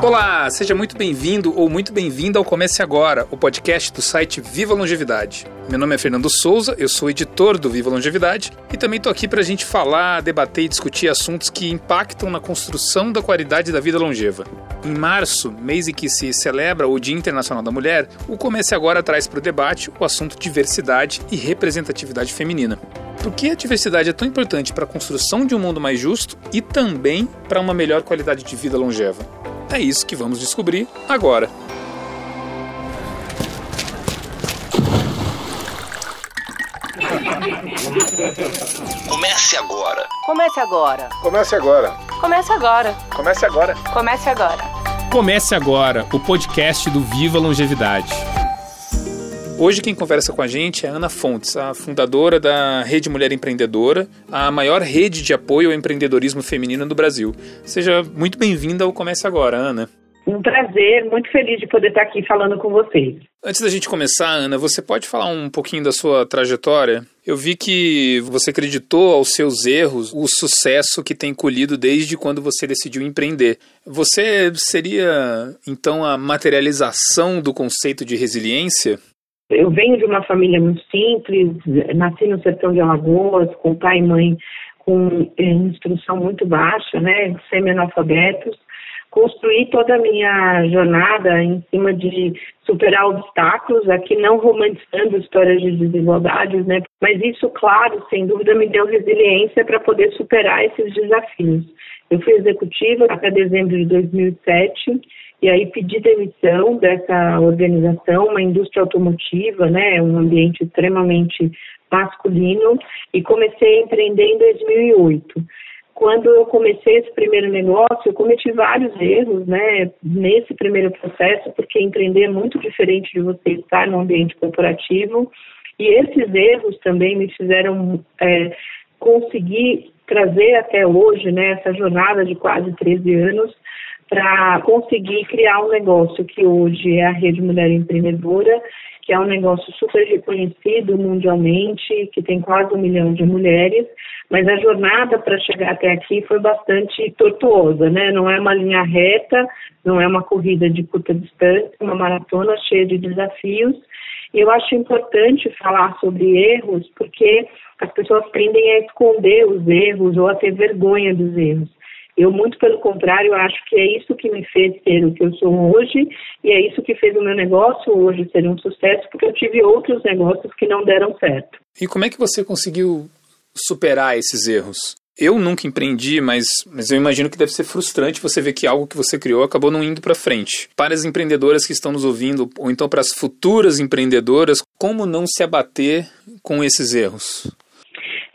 Olá, seja muito bem-vindo ou muito bem-vinda ao Comece Agora, o podcast do site Viva Longevidade. Meu nome é Fernando Souza, eu sou editor do Viva Longevidade e também estou aqui para a gente falar, debater e discutir assuntos que impactam na construção da qualidade da vida longeva. Em março, mês em que se celebra o Dia Internacional da Mulher, o Comece Agora traz para o debate o assunto diversidade e representatividade feminina. Por que a diversidade é tão importante para a construção de um mundo mais justo e também para uma melhor qualidade de vida longeva? É isso que vamos descobrir agora. Comece agora. Comece agora. Comece agora. Comece agora. Comece agora. Comece agora. Comece agora o podcast do Viva Longevidade. Hoje quem conversa com a gente é Ana Fontes, a fundadora da Rede Mulher Empreendedora, a maior rede de apoio ao empreendedorismo feminino do Brasil. Seja muito bem-vinda ao Comece Agora, Ana. Um prazer, muito feliz de poder estar aqui falando com vocês. Antes da gente começar, Ana, você pode falar um pouquinho da sua trajetória? Eu vi que você acreditou aos seus erros o sucesso que tem colhido desde quando você decidiu empreender. Você seria, então, a materialização do conceito de resiliência? Eu venho de uma família muito simples, nasci no sertão de Alagoas, com pai e mãe com eh, instrução muito baixa, né, semi-analfabetos. Construí toda a minha jornada em cima de superar obstáculos, aqui não romantizando histórias de desigualdades, né, mas isso, claro, sem dúvida, me deu resiliência para poder superar esses desafios. Eu fui executiva até dezembro de 2007 e aí pedi demissão dessa organização, uma indústria automotiva, né, um ambiente extremamente masculino, e comecei a empreender em 2008. Quando eu comecei esse primeiro negócio, eu cometi vários erros, né, nesse primeiro processo, porque empreender é muito diferente de você estar no ambiente corporativo, e esses erros também me fizeram é, conseguir trazer até hoje, né, essa jornada de quase 13 anos, para conseguir criar um negócio que hoje é a Rede Mulher Empreendedora, que é um negócio super reconhecido mundialmente, que tem quase um milhão de mulheres, mas a jornada para chegar até aqui foi bastante tortuosa, né? Não é uma linha reta, não é uma corrida de curta distância, uma maratona cheia de desafios. E eu acho importante falar sobre erros, porque as pessoas tendem a esconder os erros ou a ter vergonha dos erros. Eu, muito pelo contrário, acho que é isso que me fez ser o que eu sou hoje e é isso que fez o meu negócio hoje ser um sucesso, porque eu tive outros negócios que não deram certo. E como é que você conseguiu superar esses erros? Eu nunca empreendi, mas, mas eu imagino que deve ser frustrante você ver que algo que você criou acabou não indo para frente. Para as empreendedoras que estão nos ouvindo, ou então para as futuras empreendedoras, como não se abater com esses erros?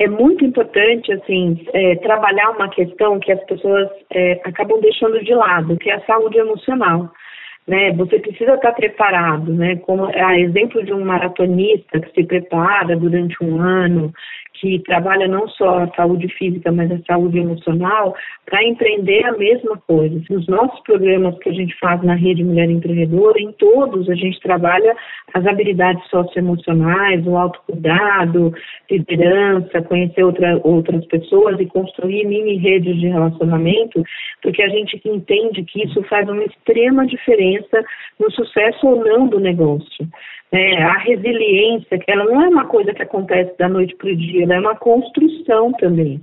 É muito importante assim é, trabalhar uma questão que as pessoas é, acabam deixando de lado, que é a saúde emocional. Né, você precisa estar preparado, né? Como a exemplo de um maratonista que se prepara durante um ano, que trabalha não só a saúde física, mas a saúde emocional, para empreender a mesma coisa. Nos nossos programas que a gente faz na Rede Mulher Empreendedora, em todos a gente trabalha as habilidades socioemocionais, o autocuidado, liderança, conhecer outra, outras pessoas e construir mini redes de relacionamento, porque a gente entende que isso faz uma extrema diferença no sucesso ou não do negócio. É, a resiliência, que ela não é uma coisa que acontece da noite para o dia, ela é uma construção também.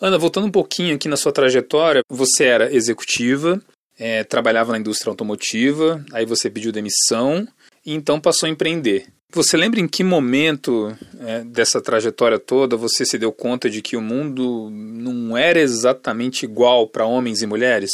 Ana, voltando um pouquinho aqui na sua trajetória, você era executiva, é, trabalhava na indústria automotiva, aí você pediu demissão e então passou a empreender. Você lembra em que momento é, dessa trajetória toda você se deu conta de que o mundo não era exatamente igual para homens e mulheres?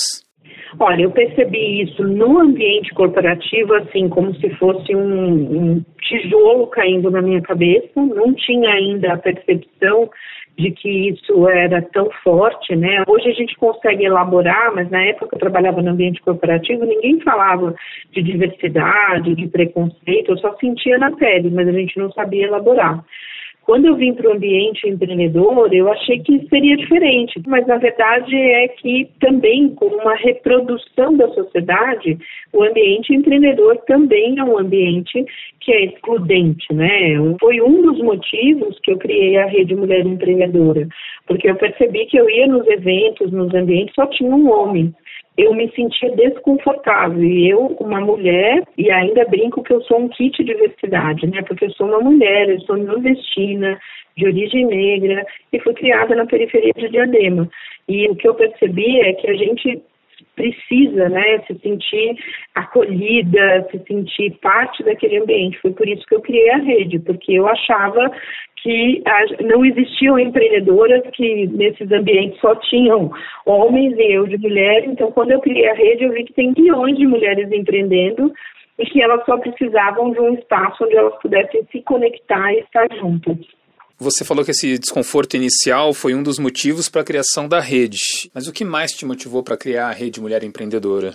Olha, eu percebi isso no ambiente corporativo, assim, como se fosse um, um tijolo caindo na minha cabeça. Não tinha ainda a percepção de que isso era tão forte, né? Hoje a gente consegue elaborar, mas na época que eu trabalhava no ambiente corporativo, ninguém falava de diversidade, de preconceito, eu só sentia na pele, mas a gente não sabia elaborar. Quando eu vim para o ambiente empreendedor, eu achei que seria diferente, mas na verdade é que também, como uma reprodução da sociedade, o ambiente empreendedor também é um ambiente que é excludente, né? Foi um dos motivos que eu criei a Rede Mulher Empreendedora, porque eu percebi que eu ia nos eventos, nos ambientes, só tinha um homem. Eu me sentia desconfortável. E eu, uma mulher, e ainda brinco que eu sou um kit de diversidade, né? Porque eu sou uma mulher, eu sou nordestina, de origem negra, e fui criada na periferia de Diadema. E o que eu percebi é que a gente precisa, né, se sentir acolhida, se sentir parte daquele ambiente. Foi por isso que eu criei a rede, porque eu achava que não existiam empreendedoras que nesses ambientes só tinham homens e eu de mulher. Então, quando eu criei a rede, eu vi que tem milhões de mulheres empreendendo e que elas só precisavam de um espaço onde elas pudessem se conectar e estar juntas. Você falou que esse desconforto inicial foi um dos motivos para a criação da rede. Mas o que mais te motivou para criar a Rede Mulher Empreendedora?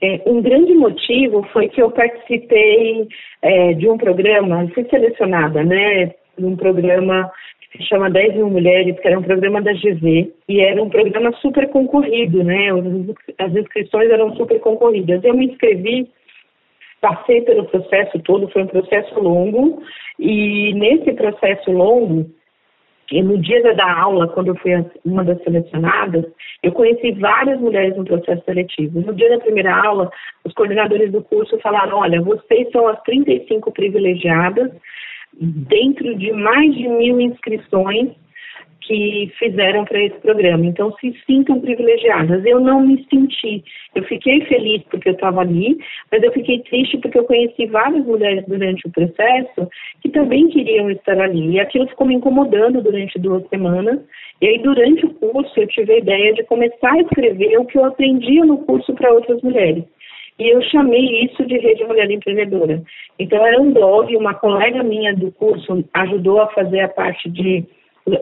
É, um grande motivo foi que eu participei é, de um programa, fui selecionada, né, um programa que se chama 10 mil mulheres, que era um programa da GV, e era um programa super concorrido, né, as inscrições eram super concorridas. Eu me inscrevi Passei pelo processo todo, foi um processo longo, e nesse processo longo, e no dia da aula, quando eu fui uma das selecionadas, eu conheci várias mulheres no processo seletivo. No dia da primeira aula, os coordenadores do curso falaram: olha, vocês são as 35 privilegiadas, dentro de mais de mil inscrições que fizeram para esse programa. Então, se sintam privilegiadas. Eu não me senti. Eu fiquei feliz porque eu estava ali, mas eu fiquei triste porque eu conheci várias mulheres durante o processo que também queriam estar ali. E aquilo ficou me incomodando durante duas semanas. E aí, durante o curso, eu tive a ideia de começar a escrever o que eu aprendia no curso para outras mulheres. E eu chamei isso de Rede Mulher Empreendedora. Então, era um blog, uma colega minha do curso ajudou a fazer a parte de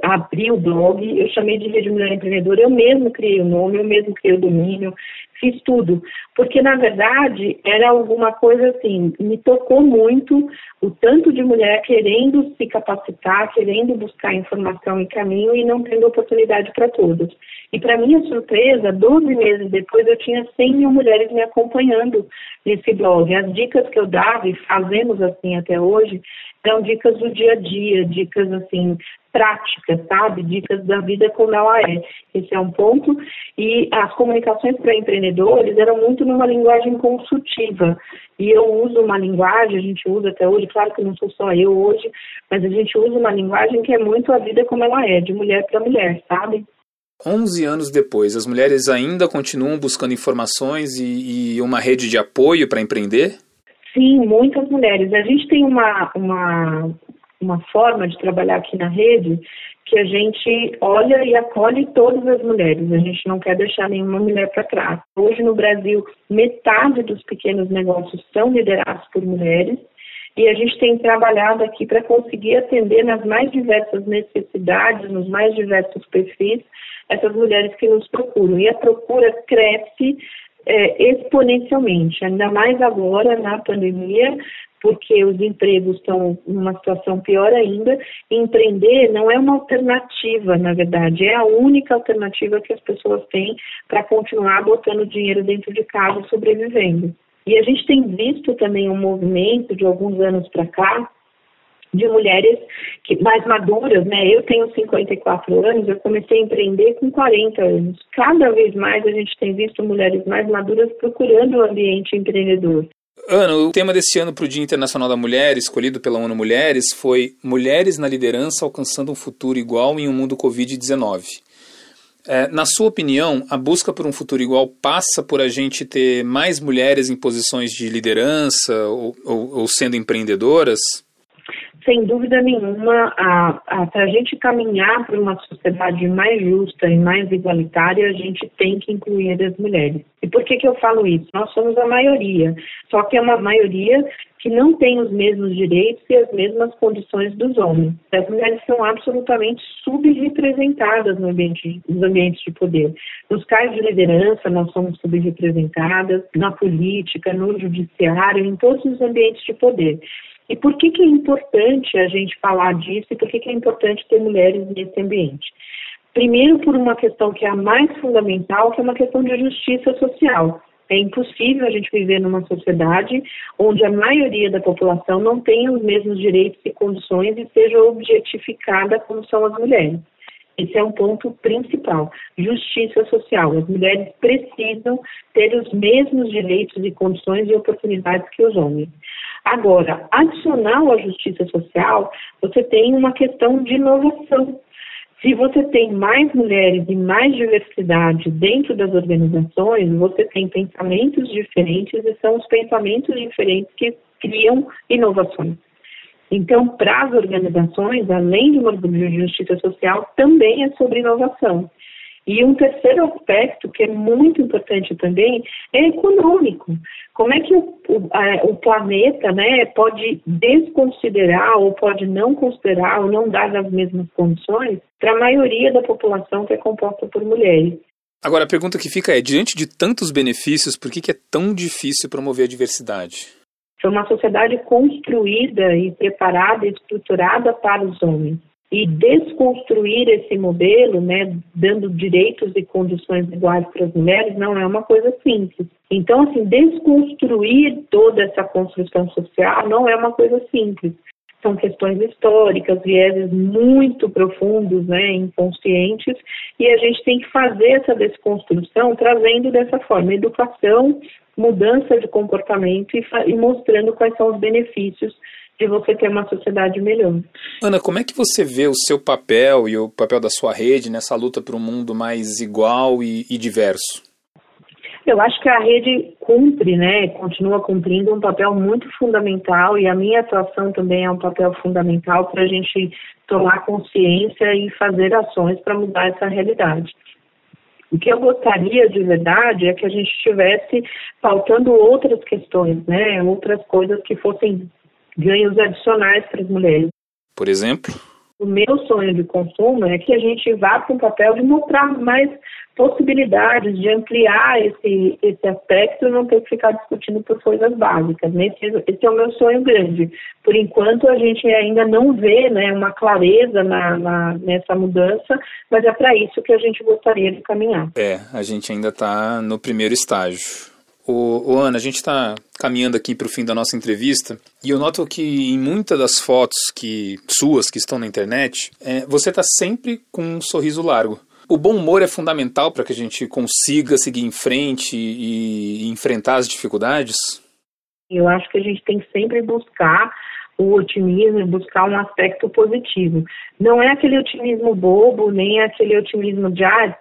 abri o blog, eu chamei de Rede Mulher Empreendedora, eu mesmo criei o nome, eu mesmo criei o domínio, fiz tudo, porque na verdade era alguma coisa assim, me tocou muito o tanto de mulher querendo se capacitar, querendo buscar informação e caminho e não tendo oportunidade para todas. E para minha surpresa, 12 meses depois eu tinha 100 mil mulheres me acompanhando nesse blog. As dicas que eu dava e fazemos assim até hoje são dicas do dia a dia, dicas assim práticas, sabe? Dicas da vida como ela é. Esse é um ponto. E as comunicações para empreendedores eram muito numa linguagem consultiva. E eu uso uma linguagem, a gente usa até hoje, claro que não sou só eu hoje, mas a gente usa uma linguagem que é muito a vida como ela é, de mulher para mulher, sabe? 11 anos depois, as mulheres ainda continuam buscando informações e, e uma rede de apoio para empreender? Sim, muitas mulheres. A gente tem uma, uma uma forma de trabalhar aqui na rede que a gente olha e acolhe todas as mulheres, a gente não quer deixar nenhuma mulher para trás. Hoje no Brasil, metade dos pequenos negócios são liderados por mulheres e a gente tem trabalhado aqui para conseguir atender nas mais diversas necessidades, nos mais diversos perfis, essas mulheres que nos procuram. E a procura cresce é, exponencialmente, ainda mais agora na pandemia, porque os empregos estão numa situação pior ainda. Empreender não é uma alternativa, na verdade, é a única alternativa que as pessoas têm para continuar botando dinheiro dentro de casa sobrevivendo. E a gente tem visto também um movimento de alguns anos para cá de mulheres que mais maduras, né? Eu tenho 54 anos, eu comecei a empreender com 40 anos. Cada vez mais a gente tem visto mulheres mais maduras procurando o ambiente empreendedor. Ana, o tema desse ano para o Dia Internacional da Mulher, escolhido pela ONU Mulheres, foi Mulheres na Liderança Alcançando um Futuro Igual em um Mundo Covid-19. É, na sua opinião, a busca por um futuro igual passa por a gente ter mais mulheres em posições de liderança ou, ou, ou sendo empreendedoras? Sem dúvida nenhuma, para a gente caminhar para uma sociedade mais justa e mais igualitária, a gente tem que incluir as mulheres. E por que, que eu falo isso? Nós somos a maioria, só que é uma maioria que não tem os mesmos direitos e as mesmas condições dos homens. As mulheres são absolutamente subrepresentadas no ambiente, nos ambientes de poder. Nos cargos de liderança, nós somos subrepresentadas, na política, no judiciário, em todos os ambientes de poder. E por que, que é importante a gente falar disso e por que, que é importante ter mulheres nesse ambiente? Primeiro, por uma questão que é a mais fundamental, que é uma questão de justiça social. É impossível a gente viver numa sociedade onde a maioria da população não tenha os mesmos direitos e condições e seja objetificada como são as mulheres. Esse é um ponto principal. Justiça social. As mulheres precisam ter os mesmos direitos e condições e oportunidades que os homens. Agora, adicional à justiça social, você tem uma questão de inovação. Se você tem mais mulheres e mais diversidade dentro das organizações, você tem pensamentos diferentes e são os pensamentos diferentes que criam inovações. Então, para as organizações, além de uma justiça social, também é sobre inovação. E um terceiro aspecto que é muito importante também é econômico. Como é que o, o, a, o, planeta né, pode desconsiderar ou pode não considerar ou não dar as mesmas condições para a maioria da população que é composta por mulheres? Agora, a pergunta que fica é: diante de tantos benefícios, por que, que é tão difícil promover a diversidade? Foi uma sociedade construída e preparada e estruturada para os homens. E desconstruir esse modelo, né, dando direitos e condições iguais para as mulheres, não é uma coisa simples. Então, assim, desconstruir toda essa construção social não é uma coisa simples. São questões históricas, vieses muito profundos, né, inconscientes, e a gente tem que fazer essa desconstrução trazendo dessa forma educação, mudança de comportamento e, e mostrando quais são os benefícios de você ter uma sociedade melhor. Ana, como é que você vê o seu papel e o papel da sua rede nessa luta para um mundo mais igual e, e diverso? Eu acho que a rede cumpre, né, continua cumprindo um papel muito fundamental e a minha atuação também é um papel fundamental para a gente tomar consciência e fazer ações para mudar essa realidade. O que eu gostaria de verdade é que a gente estivesse faltando outras questões, né, outras coisas que fossem ganhos adicionais para as mulheres. Por exemplo? O meu sonho de consumo é que a gente vá para um papel de mostrar mais possibilidades, de ampliar esse, esse aspecto e não ter que ficar discutindo por coisas básicas. Né? Esse, esse é o meu sonho grande. Por enquanto, a gente ainda não vê né, uma clareza na, na nessa mudança, mas é para isso que a gente gostaria de caminhar. É, a gente ainda está no primeiro estágio. O, o Ana, a gente está caminhando aqui para o fim da nossa entrevista e eu noto que em muitas das fotos que suas que estão na internet, é, você está sempre com um sorriso largo. O bom humor é fundamental para que a gente consiga seguir em frente e, e enfrentar as dificuldades? Eu acho que a gente tem que sempre buscar o otimismo, buscar um aspecto positivo. Não é aquele otimismo bobo, nem aquele otimismo de ah,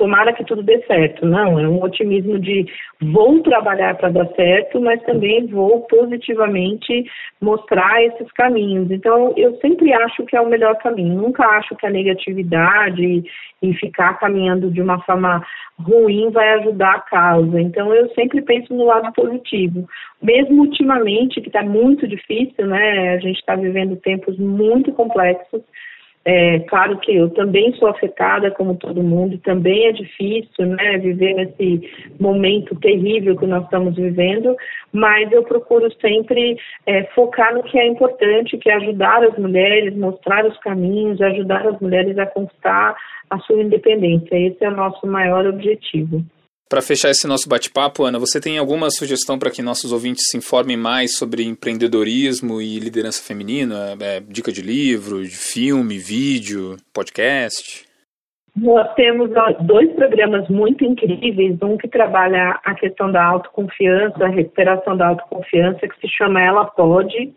tomara que tudo dê certo. Não, é um otimismo de vou trabalhar para dar certo, mas também vou positivamente mostrar esses caminhos. Então, eu sempre acho que é o melhor caminho. Nunca acho que a negatividade e ficar caminhando de uma forma ruim vai ajudar a causa. Então, eu sempre penso no lado positivo. Mesmo ultimamente, que está muito difícil, né? A gente está vivendo tempos muito complexos é, claro que eu também sou afetada, como todo mundo, também é difícil, né, viver nesse momento terrível que nós estamos vivendo, mas eu procuro sempre é, focar no que é importante, que é ajudar as mulheres, mostrar os caminhos, ajudar as mulheres a conquistar a sua independência. Esse é o nosso maior objetivo. Para fechar esse nosso bate-papo, Ana, você tem alguma sugestão para que nossos ouvintes se informem mais sobre empreendedorismo e liderança feminina? É, dica de livro, de filme, vídeo, podcast? Nós temos dois programas muito incríveis, um que trabalha a questão da autoconfiança, a recuperação da autoconfiança, que se chama Ela Pode,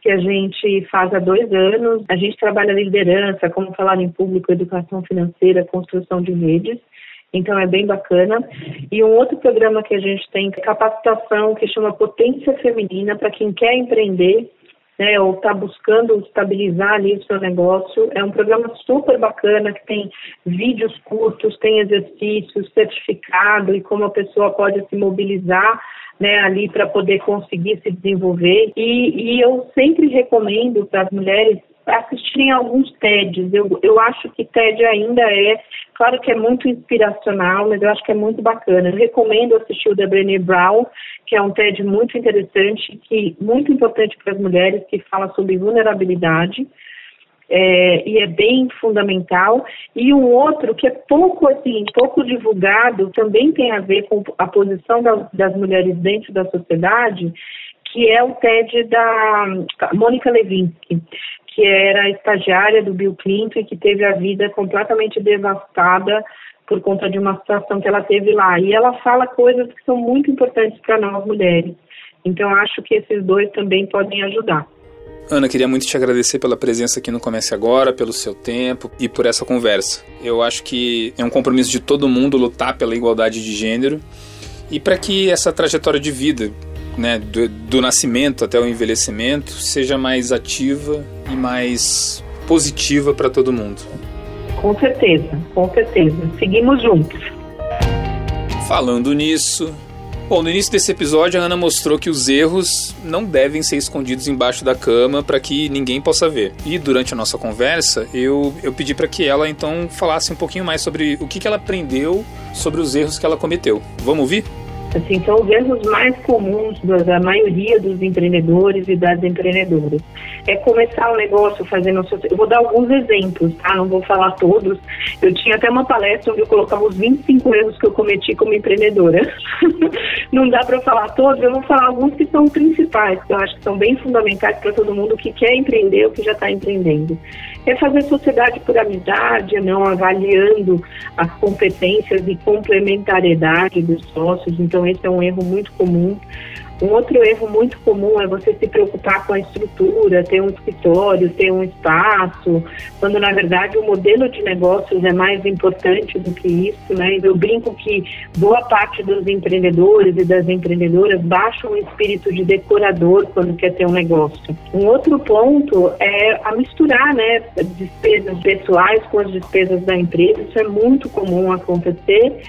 que a gente faz há dois anos. A gente trabalha liderança, como falar em público, educação financeira, construção de redes. Então é bem bacana. E um outro programa que a gente tem é capacitação que chama Potência Feminina para quem quer empreender, né, ou está buscando estabilizar ali o seu negócio. É um programa super bacana que tem vídeos curtos, tem exercícios, certificado e como a pessoa pode se mobilizar né, ali para poder conseguir se desenvolver. E, e eu sempre recomendo para as mulheres assistirem alguns TEDs. Eu, eu acho que TED ainda é, claro que é muito inspiracional, mas eu acho que é muito bacana. Eu recomendo assistir o da Brené Brown, que é um TED muito interessante, que muito importante para as mulheres, que fala sobre vulnerabilidade. É, e é bem fundamental. E um outro que é pouco assim, pouco divulgado, também tem a ver com a posição das, das mulheres dentro da sociedade, que é o TED da Mônica Levinsky, que era estagiária do Bill Clinton e que teve a vida completamente devastada por conta de uma situação que ela teve lá. E ela fala coisas que são muito importantes para nós mulheres. Então, acho que esses dois também podem ajudar. Ana, queria muito te agradecer pela presença aqui no Comece Agora, pelo seu tempo e por essa conversa. Eu acho que é um compromisso de todo mundo lutar pela igualdade de gênero e para que essa trajetória de vida, né, do, do nascimento até o envelhecimento, seja mais ativa e mais positiva para todo mundo. Com certeza, com certeza. Seguimos juntos. Falando nisso, Bom, no início desse episódio, a Ana mostrou que os erros não devem ser escondidos embaixo da cama para que ninguém possa ver. E durante a nossa conversa, eu, eu pedi para que ela então falasse um pouquinho mais sobre o que, que ela aprendeu sobre os erros que ela cometeu. Vamos ouvir? Assim, são os erros mais comuns da maioria dos empreendedores e das empreendedoras. É começar um negócio fazendo... Eu vou dar alguns exemplos, tá? Não vou falar todos. Eu tinha até uma palestra onde eu colocava os 25 erros que eu cometi como empreendedora. Não dá para falar todos, eu vou falar alguns que são principais, que eu acho que são bem fundamentais para todo mundo que quer empreender ou que já está empreendendo é fazer sociedade por amizade, não avaliando as competências e complementariedade dos sócios. Então, esse é um erro muito comum. Um outro erro muito comum é você se preocupar com a estrutura, ter um escritório, ter um espaço, quando na verdade o modelo de negócios é mais importante do que isso, né? Eu brinco que boa parte dos empreendedores e das empreendedoras baixam o espírito de decorador quando quer ter um negócio. Um outro ponto é a misturar, né, despesas pessoais com as despesas da empresa. Isso é muito comum acontecer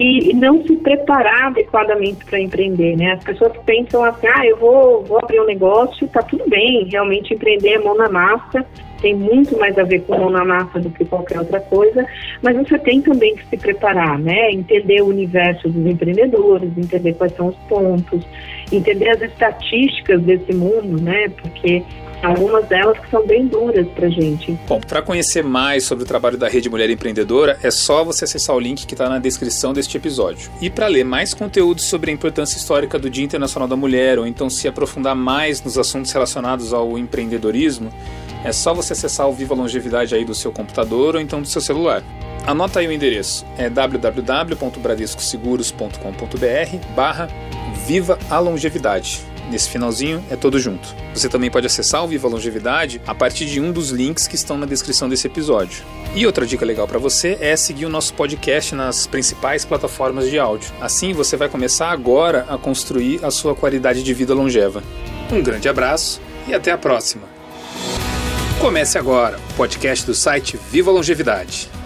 e, não se preparar adequadamente para empreender, né? As pessoas pensam assim, ah, eu vou, vou abrir um negócio, tá tudo bem, realmente empreender é mão na massa, tem muito mais a ver com mão na massa do que qualquer outra coisa, mas você tem também que se preparar, né? Entender o universo dos empreendedores, entender quais são os pontos, entender as estatísticas desse mundo, né? Porque algumas delas que são bem duras pra gente. Bom, para conhecer mais sobre o trabalho da Rede Mulher Empreendedora, é só você acessar o link que está na descrição deste episódio. E para ler mais conteúdo sobre a importância histórica do Dia Internacional da Mulher, ou então se aprofundar mais nos assuntos relacionados ao empreendedorismo, é só você acessar o Viva Longevidade aí do seu computador ou então do seu celular. Anota aí o endereço, é www.bradescoseguros.com.br barra Viva a Longevidade. Nesse finalzinho é todo junto. Você também pode acessar o Viva Longevidade a partir de um dos links que estão na descrição desse episódio. E outra dica legal para você é seguir o nosso podcast nas principais plataformas de áudio. Assim você vai começar agora a construir a sua qualidade de vida longeva. Um grande abraço e até a próxima. Comece agora o podcast do site Viva Longevidade.